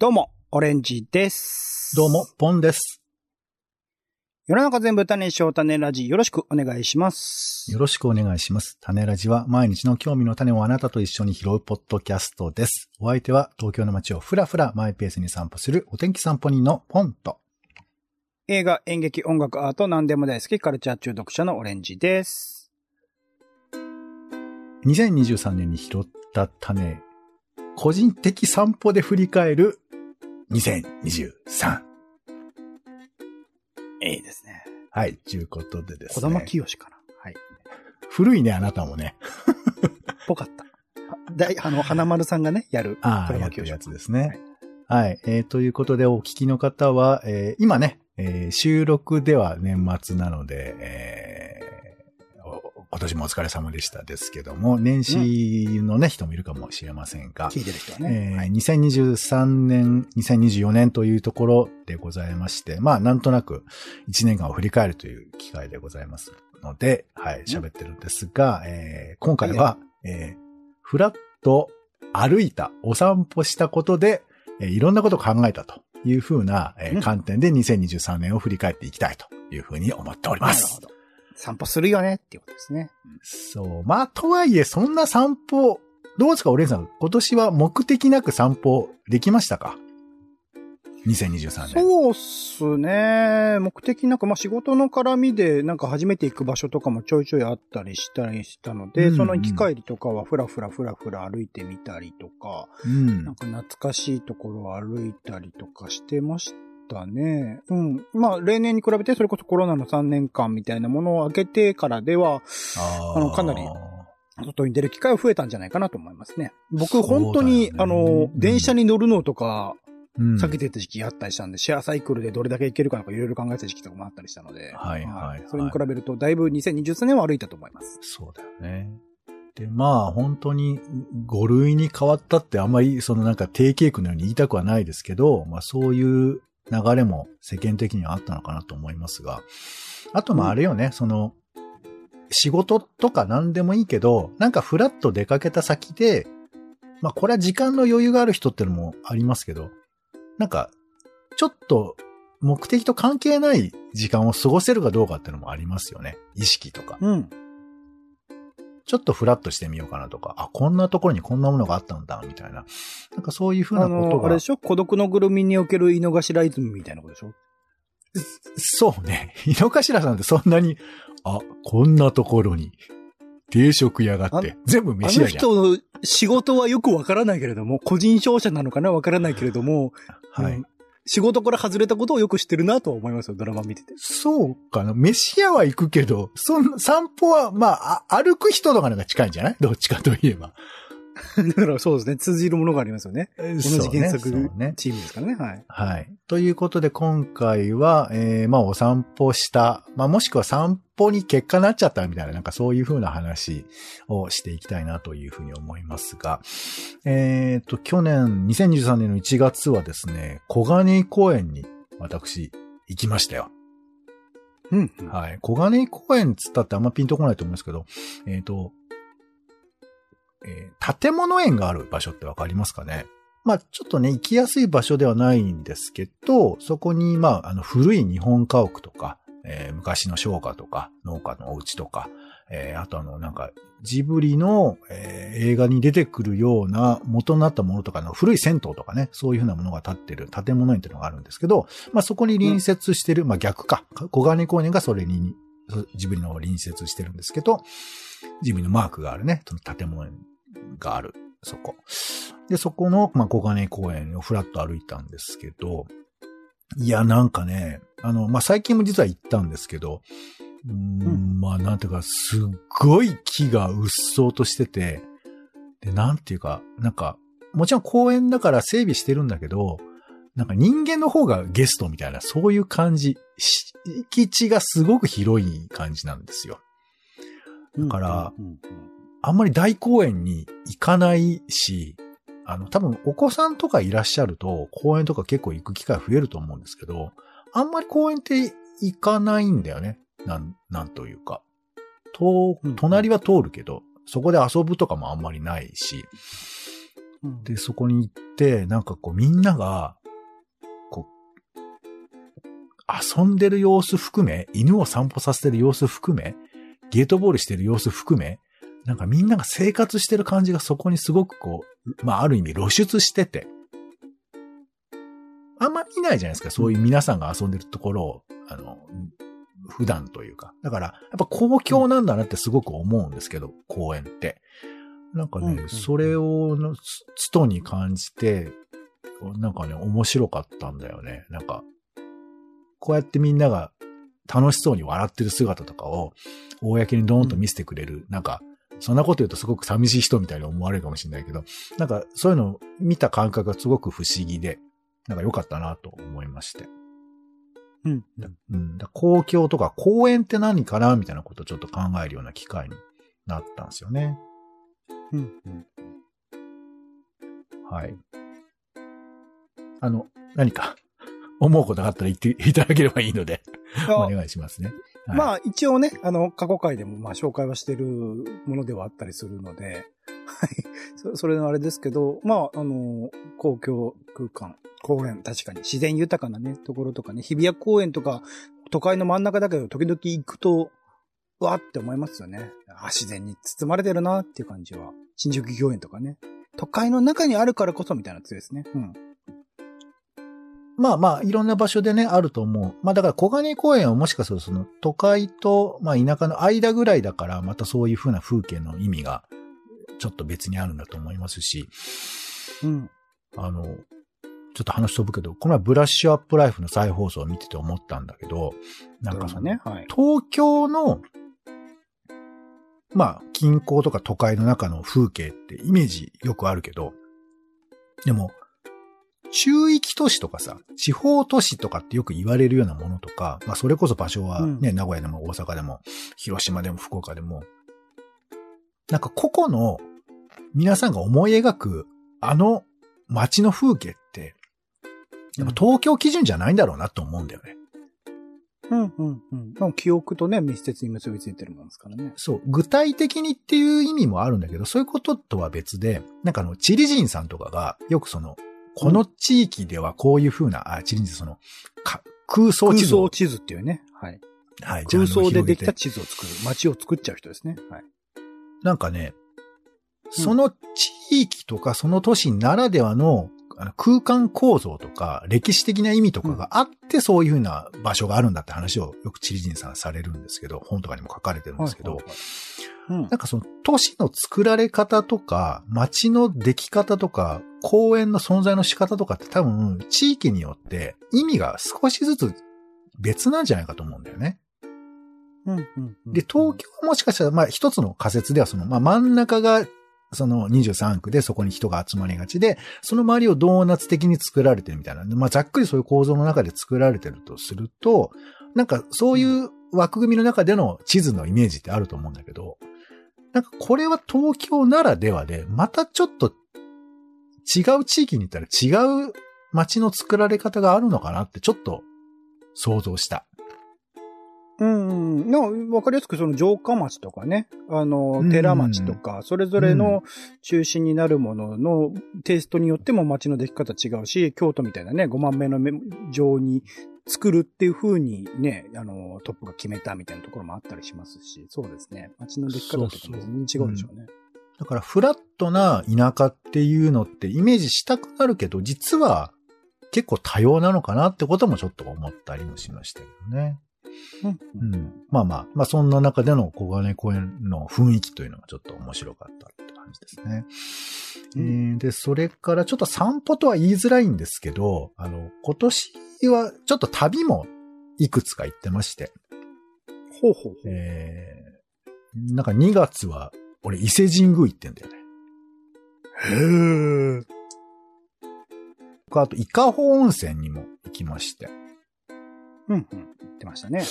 どうも、オレンジです。どうも、。ポンです。世の中全部種にしよう種ラジよろしくお願いします。よろしくお願いします。種ラジは毎日の興味の種をあなたと一緒に拾うポッドキャストです。お相手は東京の街をふらふらマイペースに散歩するお天気散歩人のポンと。映画、演劇、音楽、アート、何でも大好き、カルチャー中毒者のオレンジです。2023年に拾った種、個人的散歩で振り返る2023。いいですね。はい、ということでですね。小玉清かな。はい。古いね、あなたもね。ぽかった。だい、あの、花丸さんがね、やる。ああ、小玉清やってるやつですね。はい。えーということで、お聞きの方は、えー今ね、えー収録では年末なので、えーお今年もお疲れ様でしたですけども、年始のね、人もいるかもしれませんが、聞いてる人はえね。ーはい。2023年、2024年というところでございまして、まあ、なんとなく1年間を振り返るという機会でございますので、はい、喋ってるんですが、えー今回は、えーふらっと歩いた、お散歩したことで、えーいろんなことを考えたというふうな、えーうん観点で2023年を振り返っていきたいというふうに思っております。なるほど。散歩するよねっていうことですね。そう。まあ、とはいえ、そんな散歩、どうですか、オレンジさん。今年は目的なく散歩できましたか ?2023 年。そうっすね。目的なんか、まあ、仕事の絡みで、なんか初めて行く場所とかもちょいちょいあったりしたりしたので、うんうんその行き帰りとかはふらふらふらふら歩いてみたりとか、うんなん。か懐かしいところを歩いたりとかしてましたね。うん。まあ、例年に比べて、それこそコロナの3年間みたいなものを開けてからでは、ああのかなり外に出る機会は増えたんじゃないかなと思いますね。僕、本当に、あの、電車に乗るのとか、うん、避けてた時期あったりしたんで、シェアサイクルでどれだけ行けるかとかいろいろ考えてた時期とかもあったりしたので、はいはいはいそれに比べると、だいぶ2023年は歩いたと思います。そうだよね。で、まあ、本当に5類に変わったってあんまり、そのなんか定型句のように言いたくはないですけど、まあそういう流れも世間的にはあったのかなと思いますが、あとまああれよね、その、仕事とか何でもいいけど、なんかフラッと出かけた先で、まあこれは時間の余裕がある人ってのもありますけど、なんか、ちょっと目的と関係ない時間を過ごせるかどうかっていうのもありますよね。意識とか。うん。ちょっとフラッとしてみようかなとか、あ、こんなところにこんなものがあったんだ、みたいな。なんかそういうふうなあの、あことが。れでしょ？孤独のグルミにおける井の頭イズムみたいなことでしょ？そうね。井の頭さんってそんなに、あ、こんなところに、定食屋があって、全部あの飯屋じゃん。人の仕事はよくわからないけれども、個人商社なのかな？わからないけれども、はいうん。仕事から外れたことをよく知ってるなと思いますよ、ドラマ見てて。そうかな。飯屋は行くけど、そん散歩は、まあ、あ歩く人とかなんか近いんじゃない？どっちかといえば。だからそうですね、通じるものがありますよね。同じ原作チームですからね、はい。はい。ということで今回は、えー、まあお散歩した、まあもしくは散歩に結果なっちゃったみたいな、なんかそういう風な話をしていきたいなというふうに思いますが、えっ、と、去年、2023年の1月はですね、小金井公園に私行きましたよ。うん。はい。小金井公園つったってあんまピンとこないと思うんですけど、えっ、と、えー建物園がある場所ってわかりますかね？まあ、ちょっとね、行きやすい場所ではないんですけど、そこに、まあ、あの、古い日本家屋とか、えー昔の商家とか、農家のお家とか、えーあとあの、なんか、ジブリの、えー映画に出てくるような元になったものとかの古い銭湯とかね、そういうふうなものが建ってる建物園っていうのがあるんですけど、まあそこに隣接してる、まあ逆か、小金公園がそれに、ジブリの隣接してるんですけど、ジブリのマークがあるね、その建物園がある、そこ。で、そこの、まあ小金井公園をふらっと歩いたんですけど、いや、なんかね、あの、まあ最近も実は行ったんですけど、うーん、まあなんていうか、すっごい木がうっそうとしてて、で、なんていうか、なんか、もちろん公園だから整備してるんだけど、なんか人間の方がゲストみたいな、そういう感じ。敷地がすごく広い感じなんですよ。だからあんまり大公園に行かないし、あの、多分お子さんとかいらっしゃると、公園とか結構行く機会増えると思うんですけど、あんまり公園って行かないんだよね。なん、なんというか。とうん、隣は通るけど、そこで遊ぶとかもあんまりないし、うんで、そこに行って、なんかこうみんなが、こう、遊んでる様子含め、犬を散歩させてる様子含め、ゲートボールしてる様子含め、なんかみんなが生活してる感じがそこにすごくこう、まあある意味露出してて、あんま見ないじゃないですか、そういう皆さんが遊んでるところを、あの、普段というか。だから、やっぱ公共なんだなってすごく思うんですけど、公園って。なんかね、うんうんそれをの、つつとに感じて、なんかね、面白かったんだよね。なんか、こうやってみんなが楽しそうに笑ってる姿とかを、公にドーンと見せてくれる、なんか、そんなこと言うとすごく寂しい人みたいに思われるかもしれないけど、なんかそういうのを見た感覚がすごく不思議で、なんか良かったなと思いまして。うん。うん、だ公共とか公園って何かなみたいなことをちょっと考えるような機会になったんですよね。うん。うん。はい。あの、何か思うことがあったら言っていただければいいので、お願いしますね。はいまあ、一応ね、あの、過去回でもまあ紹介はしてるものではあったりするので、はい。そそれのあれですけど、まあ、あの、公共空間、公園、確かに自然豊かなね、ところとかね、日比谷公園とか、都会の真ん中だけど、時々行くと、うわーって思いますよね。あ、自然に包まれてるなっていう感じは。新宿御苑とかね。都会の中にあるからこそみたいな強いですね。うん。まあまあ、いろんな場所でね、あると思う。まあだから、小金井公園はもしかするとその都会と、まあ田舎の間ぐらいだから、またそういう風な風景の意味が、ちょっと別にあるんだと思いますし、うん。あの、ちょっと話飛ぶけど、この前ブラッシュアップライフの再放送を見てて思ったんだけど、なんかその、ね。はい。東京の、まあ、近郊とか都会の中の風景ってイメージよくあるけど、でも、中域都市とかさ、地方都市とかってよく言われるようなものとか、まあそれこそ場所はね、うん名古屋でも大阪でも、広島でも福岡でも、なんか個々の皆さんが思い描くあの街の風景って、やっぱ東京基準じゃないんだろうなと思うんだよね。うん、うん、うん。まあ記憶とね、密接に結びついてるもんですからね。そう、具体的にっていう意味もあるんだけど、そういうこととは別で、なんかあの、チリ人さんとかが、よくその、この地域ではこういう風な、あ、チリ人その、か空想空地図を想地図っていうね。はい。はい、空想でできた地地図を作る。街を作っちゃう人ですね。はい。なんかね、その地域とかその都市ならではの空間構造とか歴史的な意味とかがあってそういう風な場所があるんだって話をよくチリ人さんされるんですけど、本とかにも書かれてるんですけど、はいはいはいうんなんかその都市の作られ方とか、街の出来方とか、公園の存在の仕方とかって多分地域によって意味が少しずつ別なんじゃないかと思うんだよね。うんうんうんで、東京はもしかしたら、まあ一つの仮説ではその、まあ真ん中がその23区でそこに人が集まりがちで、その周りをドーナツ的に作られてるみたいな。まあざっくりそういう構造の中で作られてるとすると、なんかそういう枠組みの中での地図のイメージってあると思うんだけど、なんかこれは東京ならではで、またちょっと違う地域に行ったら違う街の作られ方があるのかなってちょっと想像した。うんうん。わかりやすくその城下町とかね、あのう、ん寺町とか、それぞれの中心になるもののテイストによっても町の出来方違うし、京都みたいなね、5万目の城に作るっていう風にね、あの、トップが決めたみたいなところもあったりしますし、そうですね。町の出来方とかも全然違うでしょうね。だからフラットな田舎っていうのってイメージしたくなるけど、実は結構多様なのかなってこともちょっと思ったりもしましたけどね。うんうん。まあまあ、まあそんな中での小金公園の雰囲気というのがちょっと面白かったって感じですね。うんえーで、それからちょっと散歩とは言いづらいんですけど、あの、今年はちょっと旅もいくつか行ってまして、ほうほうほう。えー、なんか2月は俺伊勢神宮行ってんだよね。へえ。あと、伊香保温泉にも行きまして。うんうん。言ってましたね。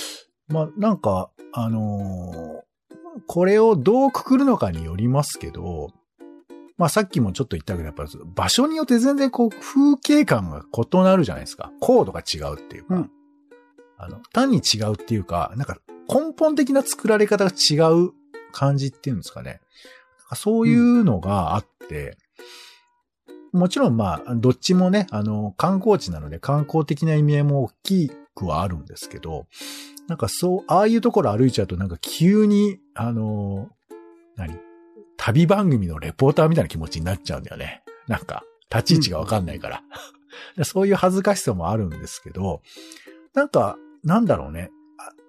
まあ、なんか、あのーこれをどうくくるのかによりますけど、まあさっきもちょっと言ったけど、やっぱり場所によって全然こう風景感が異なるじゃないですか。高度が違うっていうか。うんあの、単に違うっていうか、なんか根本的な作られ方が違う感じっていうんですかね。なんかそういうのがあって、もちろんまあ、どっちもね、あの、観光地なので観光的な意味合いも大きくはあるんですけど、なんかそう、ああいうところ歩いちゃうとなんか急に、あの、何？旅番組のレポーターみたいな気持ちになっちゃうんだよね。なんか、立ち位置がわかんないから。そういう恥ずかしさもあるんですけど、なんか、なんだろうね。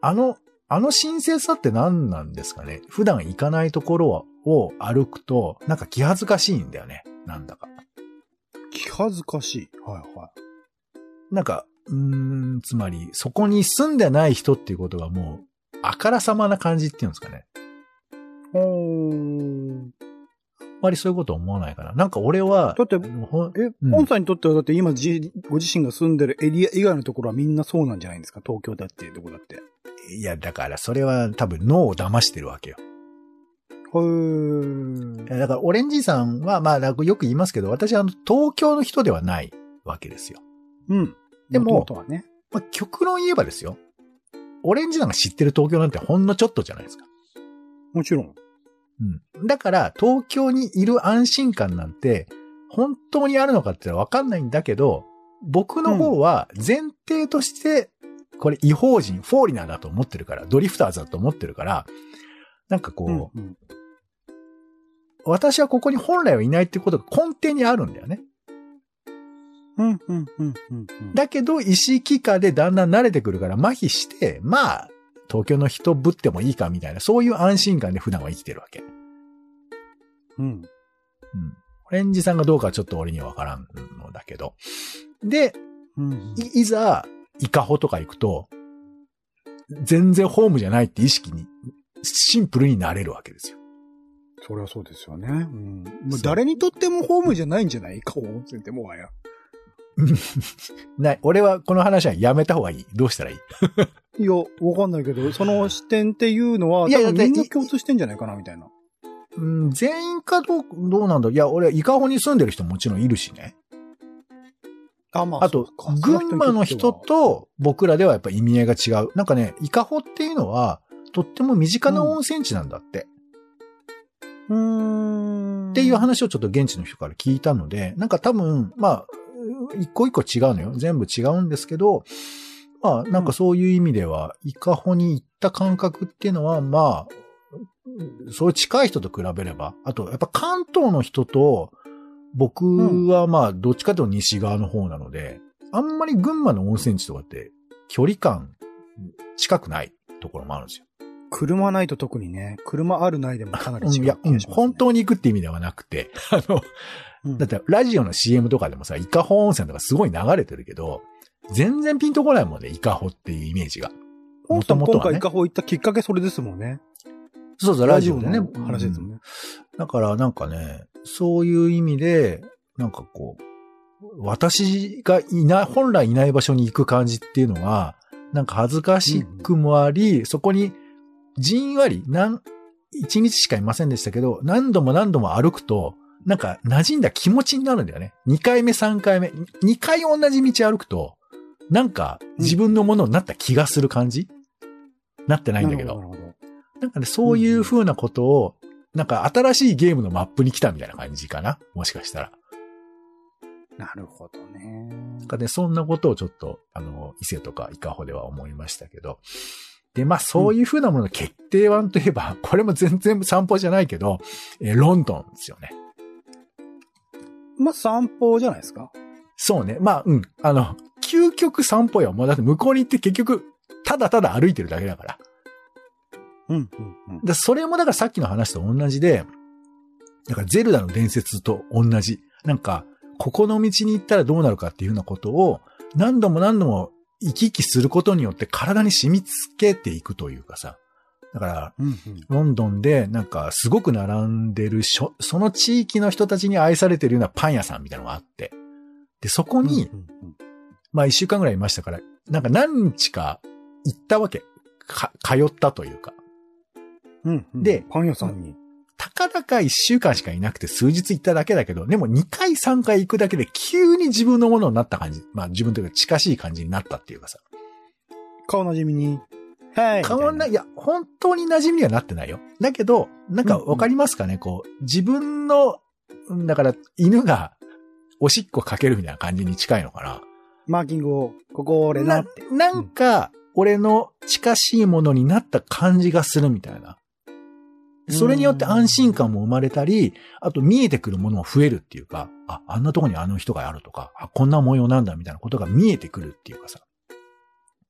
ああの、あの神聖さって何なんですかね？普段行かないところを歩くと、なんか気恥ずかしいんだよね。なんだか。気恥ずかしい。はいはなんか、うーん、つまり、そこに住んでない人っていうことがもう、あからさまな感じっていうんですかね。い。ほー。あんまりそういうこと思わないかな。なんか俺は、だってえ、うんポンさんにとってはだって今じ、ご自身が住んでるエリア以外のところはみんなそうなんじゃないんですか？東京だっていうところだって。いや、だからそれは多分脳を騙してるわけよ。へーだからオレンジさんは、まあ、よく言いますけど、私はあの、東京の人ではないわけですよ。うん。でもね。まあ、極論言えばですよ。オレンジさんが知ってる東京なんてほんのちょっとじゃないですか。もちろん。うん。だから、東京にいる安心感なんて、本当にあるのかってわかんないんだけど、僕の方は前提として、これ違法人、フォーリナーだと思ってるから、ドリフターズだと思ってるから、なんかこう、うんうん私はここに本来はいないってことが根底にあるんだよね。うん、うん、うん、うん。うんだけど、意識下でだんだん慣れてくるから麻痺して、まあ、東京の人ぶってもいいかみたいな、そういう安心感で普段は生きてるわけ。うん。うん。オレンジさんがどうかはちょっと俺にはわからんのだけど。で、うん。いいざ、イカホとか行くと、全然ホームじゃないって意識に、シンプルになれるわけですよ。そりゃそうですよね。うん。もう誰にとってもホームじゃないんじゃない？か、温泉ってもはや。ない。俺はこの話はやめた方がいい。どうしたらいい？いや、わかんないけど、その視点っていうのは、いや多分みんな共通してんじゃないかな、みたいな。うん、全員かどう、どうなんだいや、俺、イカホに住んでる人もちろんいるしね。あ、まあと、群馬の人、と僕らではやっぱ意味合いが違う。なんかね、イカホっていうのは、とっても身近な温泉地なんだって。うーん。っていう話をちょっと現地の人から聞いたので、なんか多分、まあ、一個一個違うのよ。全部違うんですけど、まあ、なんかそういう意味では、イカホに行った感覚っていうのは、まあ、そういう近い人と比べれば、あと、やっぱ関東の人と、僕はまあ、どっちかというと西側の方なので、あんまり群馬の温泉地とかって、距離感、近くないところもあるんですよ。車ないと特にね、車あるないでもかなり違ううんいや、本当に行くって意味ではなくて、あの、うん。だってラジオの CM とかでもさ、イカホ温泉とかすごい流れてるけど、全然ピンとこないもんね、イカホっていうイメージが。本さん元々はね今回イカホ行ったきっかけそれですもんね。そうそう、ラジオでね。の話ですもんうんね。だからなんかね、そういう意味で、なんかこう、私がいない、本来いない場所に行く感じっていうのは、なんか恥ずかしくもあり、そこにじんわり、なん、一日しかいませんでしたけど、何度も何度も歩くと、なんか馴染んだ気持ちになるんだよね。2回目、3回目。2回同じ道歩くと、なんか自分のものになった気がする感じ、なってないんだけど。なるほど。なんかね、そういう風なことを、なんか新しいゲームのマップに来たみたいな感じかな？もしかしたら。なるほどね。なんかね、そんなことをちょっと、あの、伊勢とか伊香保では思いましたけど。で、まあ、そういう風なものの決定版といえば、これも全然散歩じゃないけど、えーロンドンですよね。まあ、散歩じゃないですか？そうね。まあ、うん。あの、究極散歩よ。もうだって向こうに行って結局、ただただ歩いてるだけだから。うん、うん、うん。で、それもだからさっきの話と同じで、だからゼルダの伝説と同じ。なんか、ここの道に行ったらどうなるかっていうようなことを、何度も何度も行き来することによって体に染み付けていくというかさ。だから、うん、うん。ロンドンでなんかすごく並んでるしょ、その地域の人たちに愛されてるようなパン屋さんみたいなのがあって。で、そこに、まあ一週間ぐらいいましたから、なんか何日か行ったわけ。か、通ったというか。うんうんでパン屋さんに。たかだか一週間しかいなくて数日行っただけだけど、でも2回3回行くだけで急に自分のものになった感じ。まあ自分というか近しい感じになったっていうかさ。顔なじみに。はい。変わんない。いや、本当に馴染みにはなってないよ。だけど、なんかわかりますかね、こう、自分の、だから犬がおしっこかけるみたいな感じに近いのかな。マーキングを、ここ俺なって。ななんか、俺の近しいものになった感じがするみたいな。それによって安心感も生まれたり、あと見えてくるものも増えるっていうか、あ、あんなとこにあの人があるとか、あ、こんな模様なんだみたいなことが見えてくるっていうかさ。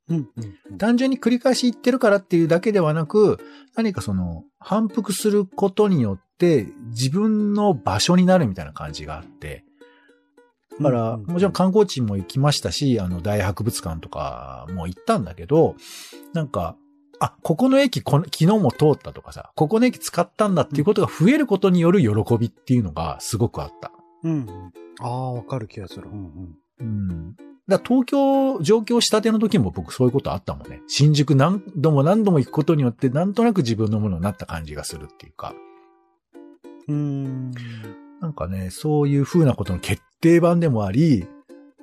うんうん単純に繰り返し言ってるからっていうだけではなく、何かその、反復することによって自分の場所になるみたいな感じがあって、だから、もちろん観光地も行きましたし、あの、大博物館とかも行ったんだけど、なんか、あ、ここの駅この、昨日も通ったとかさ、ここの駅使ったんだっていうことが増えることによる喜びっていうのがすごくあった。うんうん。ああ、わかる気がする。うんうん。うん。だ東京上京したての時も僕そういうことあったもんね。新宿何度も何度も行くことによってなんとなく自分のものになった感じがするっていうか。うーん。なんかね、そういう風なことの決定版でもあり、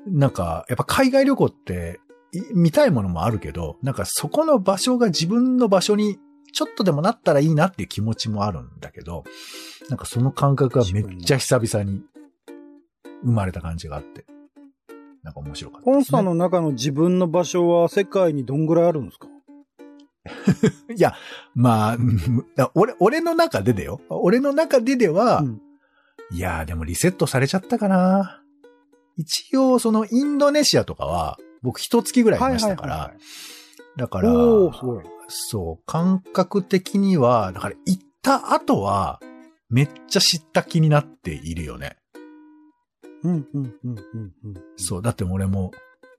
なんか、やっぱ海外旅行って、い見たいものもあるけど、なんかそこの場所が自分の場所にちょっとでもなったらいいなっていう気持ちもあるんだけど、なんかその感覚がめっちゃ久々に生まれた感じがあって、なんか面白かったね、ポンさんの中の自分の場所は世界にどんぐらいあるんですか？いや、まあ、うん俺、俺の中でだよ。俺の中ででは、うんいやーでもリセットされちゃったかな。一応、そのインドネシアとかは、僕一月ぐらいいましたから、だから。そう、感覚的には、だから行った後は、めっちゃ知った気になっているよね。うん、うん、うん、うん、うん。そう、だって俺も、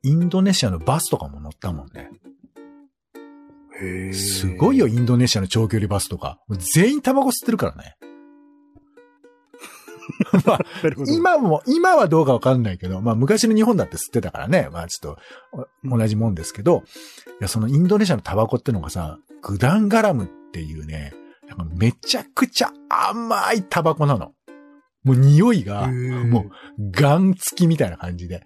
インドネシアのバスとかも乗ったもんね。へーすごいよ、。インドネシアの長距離バスとか。全員タバコ吸ってるからね。まあ、今も、今はどうかわかんないけど、まあ昔の日本だって吸ってたからね。まあちょっと、お同じもんですけど、いや、そのインドネシアのタバコってのがさ、グダンガラムっていうね、めちゃくちゃ甘いタバコなの。もう匂いが、もう、ガン付きみたいな感じで。で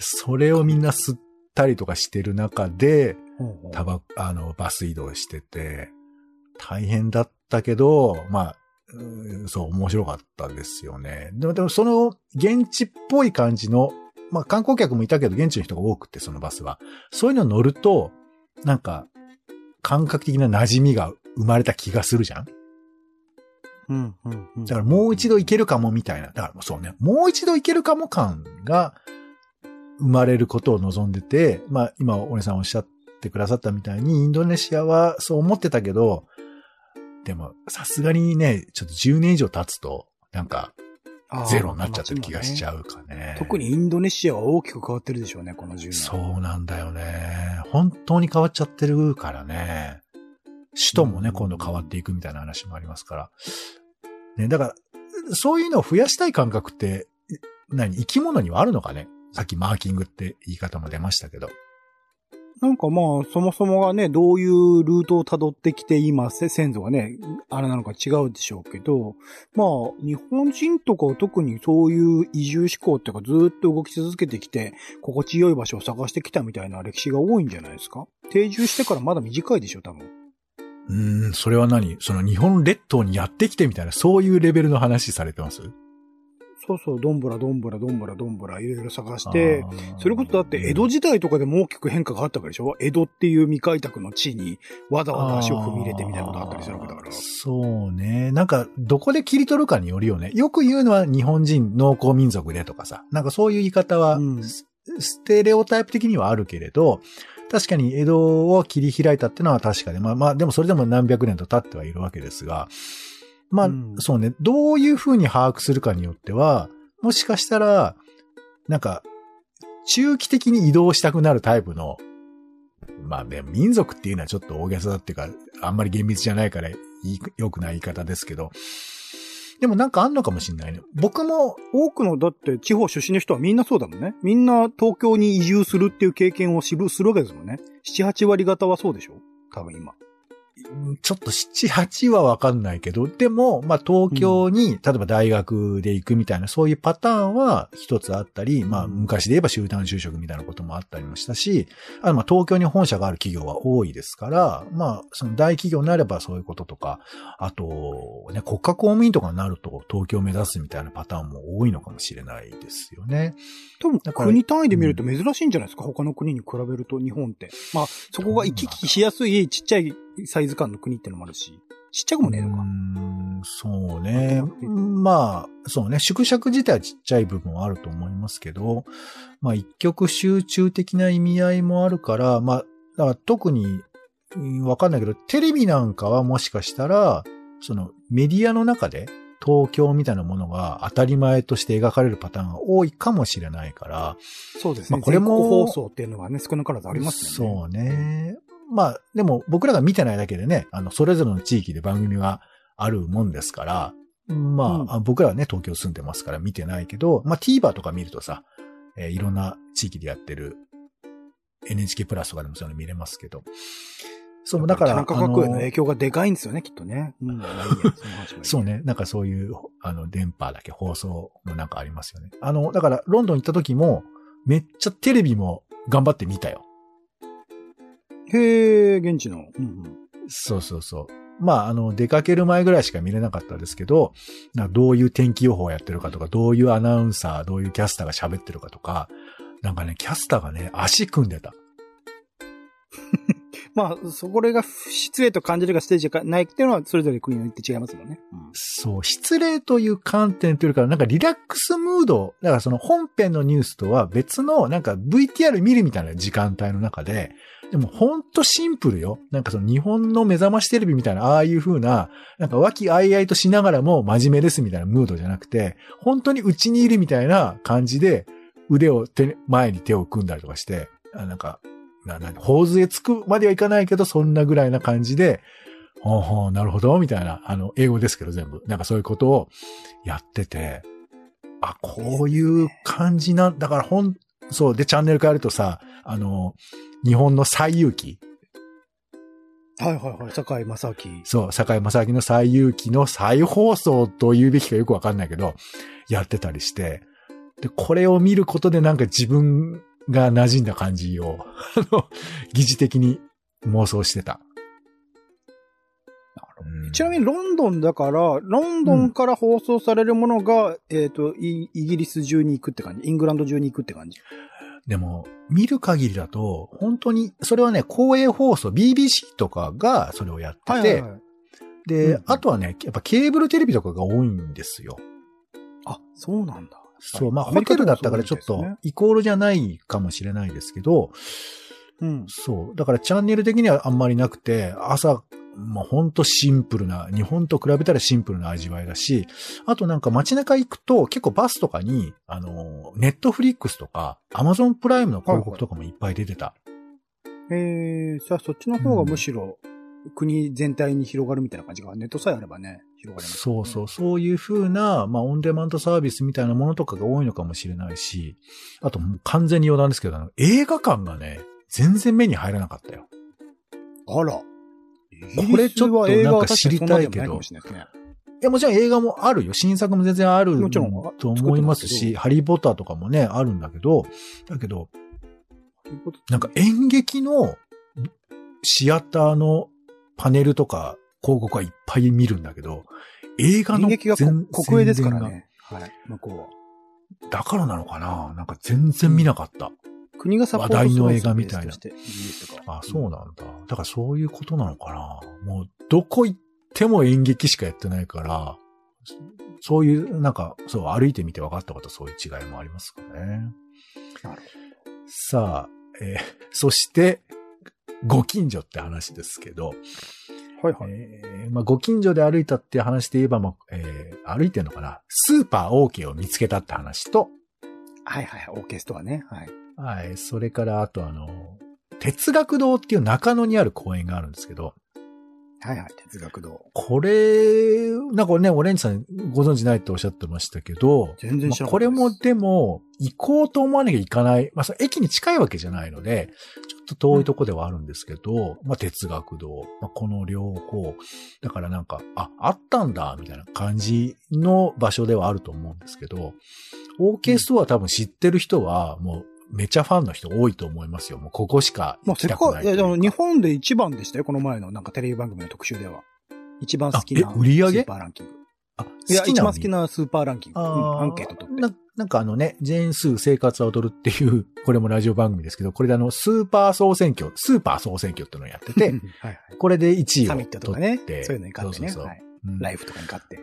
それをみんな吸ったりとかしてる中で、タバ、あの、バス移動してて、大変だったけど、まあ、うんそう、面白かったですよね。でも、でもその、現地っぽい感じの、まあ観光客もいたけど、現地の人が多くて、そのバスは。そういうの乗ると、なんか、感覚的な馴染みが生まれた気がするじゃん？うん、うん、うん。だからもう一度行けるかもみたいな。だからそうね、もう一度行けるかも感が生まれることを望んでて、まあ今、お姉さんおっしゃってくださったみたいに、インドネシアはそう思ってたけど、でもさすがにね、ちょっと10年以上経つと、なんかゼロになっちゃってる気がしちう。ゃうかね。特にインドネシアは大きく変わってるでしょうね、この10年。そうなんだよね。本当に変わっちゃってるからね。首都もね、うん今度変わっていくみたいな話もありますから。ね、だから、そういうのを増やしたい感覚って、い何、生き物にはあるのかねさっきマーキングって言い方も出ましたけど。なんかまあ、そもそもがね、どういうルートを辿ってきて、今、先祖がね、あれなのか違うでしょうけど、まあ、日本人とかは特にそういう移住志向っていうか、ずっと動き続けてきて、心地よい場所を探してきたみたいな歴史が多いんじゃないですか？定住してからまだ短いでしょ、多分。うん、それは何？その日本列島にやってきてみたいな、そういうレベルの話されてます？そうそう、どんぶらどんぶらどんぶらどんぶらいろいろ探して、それこそだって江戸時代とかでも大きく変化があったわけでしょ？江戸っていう未開拓の地にわざわざ足を踏み入れてみたいなことがあったりするわけだから。そうね。なんか、どこで切り取るかによるよね。よく言うのは日本人農耕民族でとかさ。なんかそういう言い方は、うんスステレオタイプ的にはあるけれど、確かに江戸を切り開いたってのは確かで、まあまあ、でもそれでも何百年と経ってはいるわけですが、まあ、うんそうね。どういうふうに把握するかによっては、もしかしたら、なんか、中期的に移動したくなるタイプの、まあね、民族っていうのはちょっと大げさだっていうか、あんまり厳密じゃないから良くない言い方ですけど、でもなんかあんのかもしんないね。僕も、多くの、だって地方出身の人はみんなそうだもんね。みんな東京に移住するっていう経験をするわけですもんね。7、8割方はそうでしょ多分今。ちょっと7、8はわかんないけど、でも、まあ東京に、例えば大学で行くみたいな、そういうパターンは一つあったり、まあ昔で言えば集団就職みたいなこともあったりもしたし、あとまあ東京に本社がある企業は多いですから、まあその大企業になればそういうこととか、あと、ね、国家公務員とかになると東京を目指すみたいなパターンも多いのかもしれないですよね。多分国単位で見ると珍しいんじゃないですか、他の国に比べると日本って。まあ、そこが行き来しやすいちっちゃいサイズ感の国ってのもあるし、ちっちゃくもねえのか。うーんそうね。まあ、そうね。縮尺自体はちっちゃい部分はあると思いますけど、まあ一極集中的な意味合いもあるから、まあ、だから特に、うんわかんないけど、テレビなんかはもしかしたら、そのメディアの中で東京みたいなものが当たり前として描かれるパターンが多いかもしれないから、そうですね。まあこれも放送っていうのがね、少なからずありますよね。そうね。まあ、でも僕らが見てないだけでね、あの、それぞれの地域で番組があるもんですから、まあ、僕らはね、東京住んでますから見てないけど、まあ TVer とか見るとさ、えーいろんな地域でやってる NHK プラスとかでもそういうの見れますけど。そう、だから、田中角栄の影響がでかいんですよね、きっとね。うん。そう。ね。なんかそういう、あの、電波だけ放送もなんかありますよね。あの、だから、ロンドン行った時も、めっちゃテレビも頑張って見たよ。へえ、現地の。うんうん。そうそうそう。まあ、あの、出かける前ぐらいしか見れなかったですけど、どういう天気予報をやってるかとか、どういうアナウンサー、どういうキャスターが喋ってるかとか、なんかね、キャスターがね、足組んでた。まあ、そこれが失礼と感じるかステージがないっていうのは、それぞれ国によって違いますもんね。うんそう、失礼という観点というか、なんかリラックスムード、だからその本編のニュースとは別の、なんか VTR 見るみたいな時間帯の中で、でもほんとシンプルよ。なんかその日本の目覚ましテレビみたいな、ああいう風な、なんか和気あいあいとしながらも真面目ですみたいなムードじゃなくて、本当に内にいるみたいな感じで、腕を手、前に手を組んだりとかして、あなんか、な、な、頬杖つくまではいかないけど、そんなぐらいな感じで、ほうほう、なるほど、みたいな、あの、英語ですけど全部。なんかそういうことをやってて、あ、こういう感じなん、だからほん、そう、で、チャンネル変えるとさ、あの、日本の最遊記。はいはいはい。坂井正明。そう、坂井正明の最遊記の再放送と言うべきかよくわかんないけど、やってたりして、で、これを見ることでなんか自分が馴染んだ感じを、あの、疑似的に妄想してた。うんちなみにロンドンだから、ロンドンから放送されるものが、えっ、とイ、イギリス中に行くって感じ？イングランド中に行くって感じ？でも、見る限りだと、本当に、それはね、公営放送、BBC とかがそれをやってて、はい。で、うんうんあとはね、やっぱケーブルテレビとかが多いんですよ。あ、そうなんだ。そう、まあ、ホテルだったからちょっとイコールじゃないかもしれないですけど、うん。そう。だからチャンネル的にはあんまりなくて、朝、まあ、ほんとシンプルな、日本と比べたらシンプルな味わいだし、あとなんか街中行くと結構バスとかに、あの、ネットフリックスとか、アマゾンプライムの広告とかもいっぱい出てた。えー、じゃあそっちの方がむしろ、国全体に広がるみたいな感じが、ネットさえあればね、広がります、そうそう、そういう風な、まあ、オンデマンドサービスみたいなものとかが多いのかもしれないし、あともう完全に余談ですけど、映画館がね、全然目に入らなかったよ。あら。これちょっとなんか知りたいけどいや、もちろん映画もあるよ。新作も全然あるもちろんと思いますし、ハリーポッターとかもね、あるんだけど、だけど、なんか演劇のシアターのパネルとか広告はいっぱい見るんだけど、映画の演劇がこ全国営ですからね。はい。向こうは。がだからなのかな？なんか全然見なかった。国がサポートする話題の映画みたいなあ、そうなんだ。だからそういうことなのかなもう、どこ行っても演劇しかやってないから、そういう、なんか、そう、歩いてみて分かったことそういう違いもありますかね。なるさあ、えー そして、ご近所って話ですけど、ほど。はいはい。えーまあ、ご近所で歩いたって話で言えば、まあえー歩いてんのかなスーパー OK を見つけたって話と、はいはいはい。オーケストラね。はい。はい、それから、あとあの、哲学堂っていう中野にある公園があるんですけど、はいはい、哲学堂。これ、なんかね、オレンジさんご存知ないっておっしゃってましたけど、全然知らなまあこれもでも、行こうと思わなきゃいかない。まあ、その駅に近いわけじゃないので、ちょっと遠いとこではあるんですけど、まあ、哲学堂、まあ、この両方。だからなんか、あ、あったんだ、みたいな感じの場所ではあると思うんですけど、OK ストア多分知ってる人は、もう、めちゃファンの人多いと思いますよ。もうここしか行まあ、きたかく、くないというか。いや、でも日本で一番でしたよ、この前のなんかテレビ番組の特集では。一番好きなあえ売り上げ？スーパーランキング。あ、いや、一好きなのに？番好きなスーパーランキング。うん、アンケート取って。ななんかあのね、ジェーンスー生活は踊るっていう、これもラジオ番組ですけど、これであの、スーパー総選挙、スーパー総選挙ってのをやってて、はいはい。これで1位をサミットとかね取って。そういうのに勝ってね。そうそうそうはい。うんライフとかに勝って。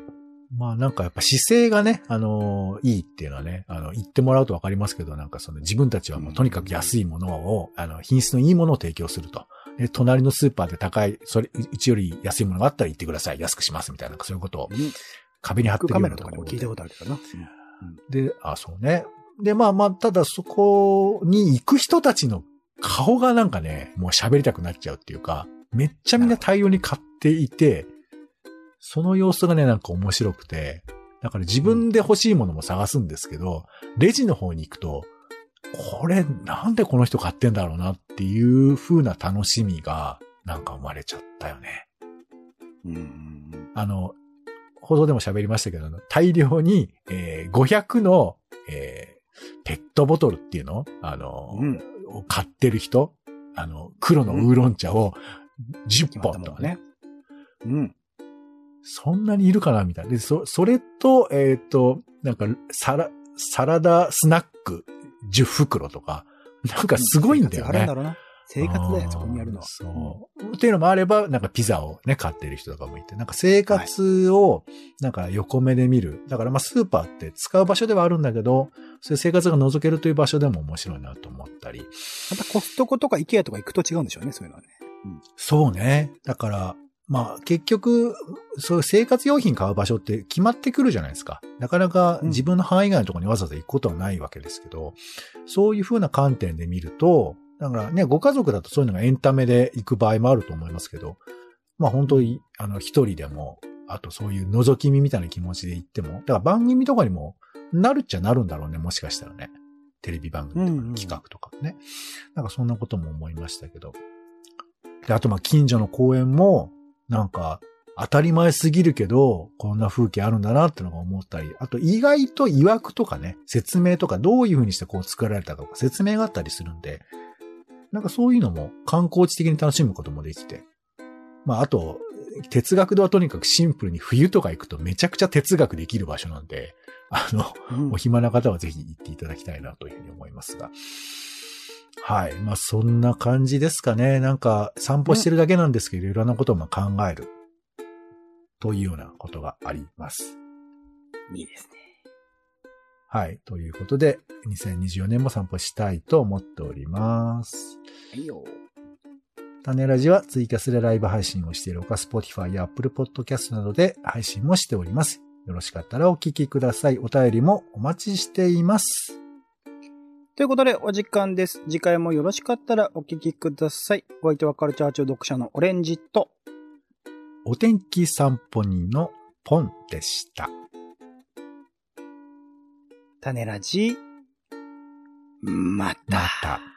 まあなんかやっぱ姿勢がね、あのーいいっていうのはね、あの、言ってもらうとわかりますけど、なんかその自分たちはもうとにかく安いものを、あの、品質のいいものを提供すると。で、隣のスーパーで高い、それ、うちより安いものがあったら言ってください。安くしますみたいな、そういうことをうん壁に貼ってるようカメなところでラとかにも聞いたことあるけどな。で、あ、そうね。で、まあまあ、ただそこに行く人たちの顔がなんかね、もう喋りたくなっちゃうっていうか、めっちゃみんな大量に買っていて、その様子がね、なんか面白くて、だから自分で欲しいものも探すんですけど、レジの方に行くと、これなんでこの人買ってんだろうなっていう風な楽しみがなんか生まれちゃったよね。うん。うん。あの、放送でも喋りましたけど、大量に、えー500の、えーペットボトルっていうのあの、うん。を買ってる人あの、黒のウーロン茶を10決まった本とかねもんね。。うん。そんなにいるかなみたいな。で、そ、それと、えっ、と、なんか、サラ、サラダスナック10袋とか、なんかすごいんだよね生活があるんだ。ろうな。生活だよ、そこにあるのは。そう。っていうのもあれば、なんかピザをね、買ってる人とかもいて、なんか生活を、なんか横目で見る。だからまあスーパーって使う場所ではあるんだけど、そういう生活が覗けるという場所でも面白いなと思ったり。またコストコとかイケアとか行くと違うんでしょうね、そういうのはね。そうね。だから、まあ結局、そういう生活用品買う場所って決まってくるじゃないですか。なかなか自分の範囲外のところにわざわざ行くことはないわけですけど、そういう風な観点で見ると、だからね、ご家族だとそういうのがエンタメで行く場合もあると思いますけど、まあ本当に、あの、一人でも、あとそういう覗き見みたいな気持ちで行っても、だから番組とかにもなるっちゃなるんだろうね、もしかしたらね。テレビ番組とかうんうん企画とかね。なんかそんなことも思いましたけど。で、あとまあ近所の公園も、なんか当たり前すぎるけど、こんな風景あるんだなってのが思ったり、あと意外と曰くとかね、説明とかどういう風にしてこう作られたかとか説明があったりするんで、なんかそういうのも観光地的に楽しむこともできて。まああと、哲学堂はとにかくシンプルに冬とか行くとめちゃくちゃ哲学できる場所なんで、あの、うんお暇な方はぜひ行っていただきたいなというふうに思いますが。はい。まあそんな感じですかね。なんか散歩してるだけなんですけど、いろんなことも考える。というようなことがあります。いいですね。はい。ということで、2024年も散歩したいと思っております。いいよ。種ラジはツイキャスでライブ配信をしているほか、Spotify や Apple Podcast などで配信もしております。よろしかったらお聞きください。お便りもお待ちしています。ということで、お時間です。次回もよろしかったらお聞きください。お相手はカルチャー中読者のオレンジと、お天気散歩人のポンでした。種ラジ、また。また。